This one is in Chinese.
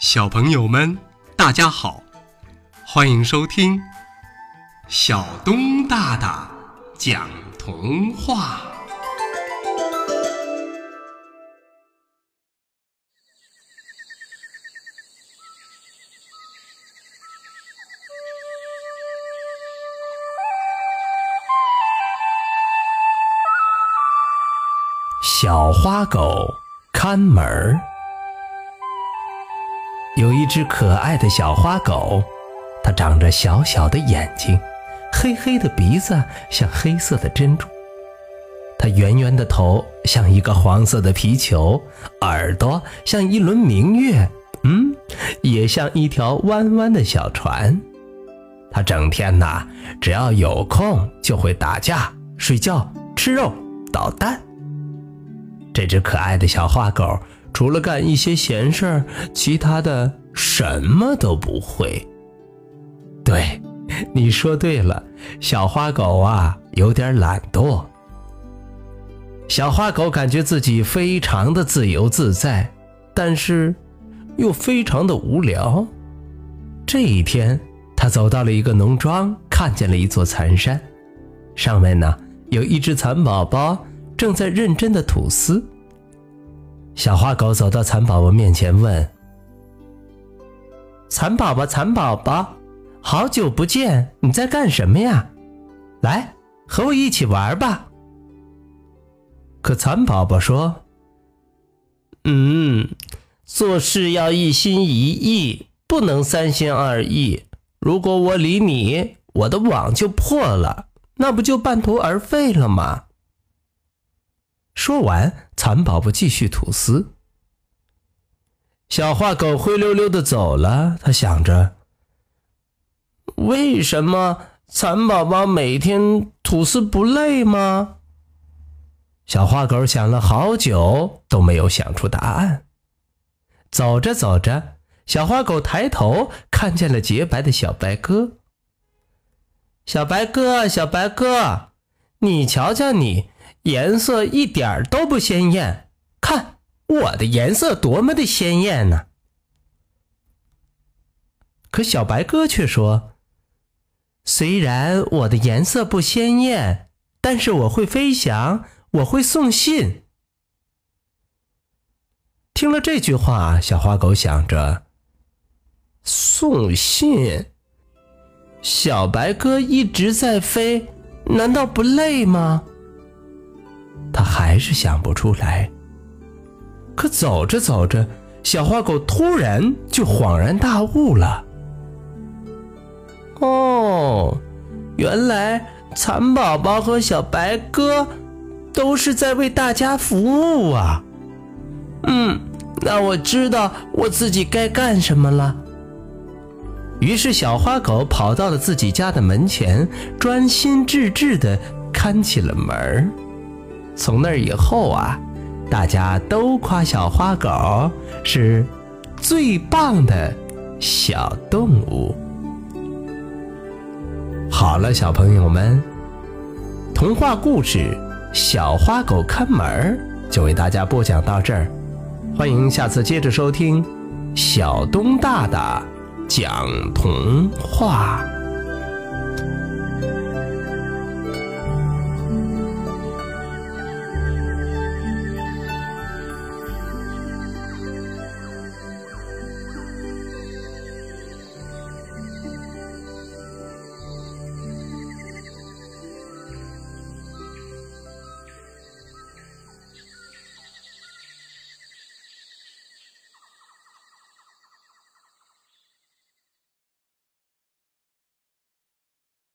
小朋友们，大家好，欢迎收听小东大大讲童话。小花狗看门儿。有一只可爱的小花狗，它长着小小的眼睛，黑黑的鼻子像黑色的珍珠，它圆圆的头像一个黄色的皮球，耳朵像一轮明月，嗯，也像一条弯弯的小船。它整天呐，只要有空就会打架、睡觉、吃肉、捣蛋。这只可爱的小花狗。除了干一些闲事儿，其他的什么都不会。对，你说对了，小花狗啊，有点懒惰。小花狗感觉自己非常的自由自在，但是又非常的无聊。这一天，他走到了一个农庄，看见了一座蚕山，上面呢有一只蚕宝宝正在认真的吐丝。小花狗走到蚕宝宝面前，问：“蚕宝宝，蚕宝宝，好久不见，你在干什么呀？来，和我一起玩吧。”可蚕宝宝说：“嗯，做事要一心一意，不能三心二意。如果我理你，我的网就破了，那不就半途而废了吗？”说完，蚕宝宝继续吐丝。小花狗灰溜溜的走了。他想着：为什么蚕宝宝每天吐丝不累吗？小花狗想了好久，都没有想出答案。走着走着，小花狗抬头看见了洁白的小白鸽。小白鸽，小白鸽，你瞧瞧你。颜色一点都不鲜艳，看我的颜色多么的鲜艳呢！可小白鸽却说：“虽然我的颜色不鲜艳，但是我会飞翔，我会送信。”听了这句话，小花狗想着：“送信？小白鸽一直在飞，难道不累吗？”还是想不出来。可走着走着，小花狗突然就恍然大悟了。哦，原来蚕宝宝和小白鸽都是在为大家服务啊！嗯，那我知道我自己该干什么了。于是，小花狗跑到了自己家的门前，专心致志地看起了门儿。从那以后啊，大家都夸小花狗是最棒的小动物。好了，小朋友们，童话故事《小花狗看门》就为大家播讲到这儿，欢迎下次接着收听小东大大讲童话。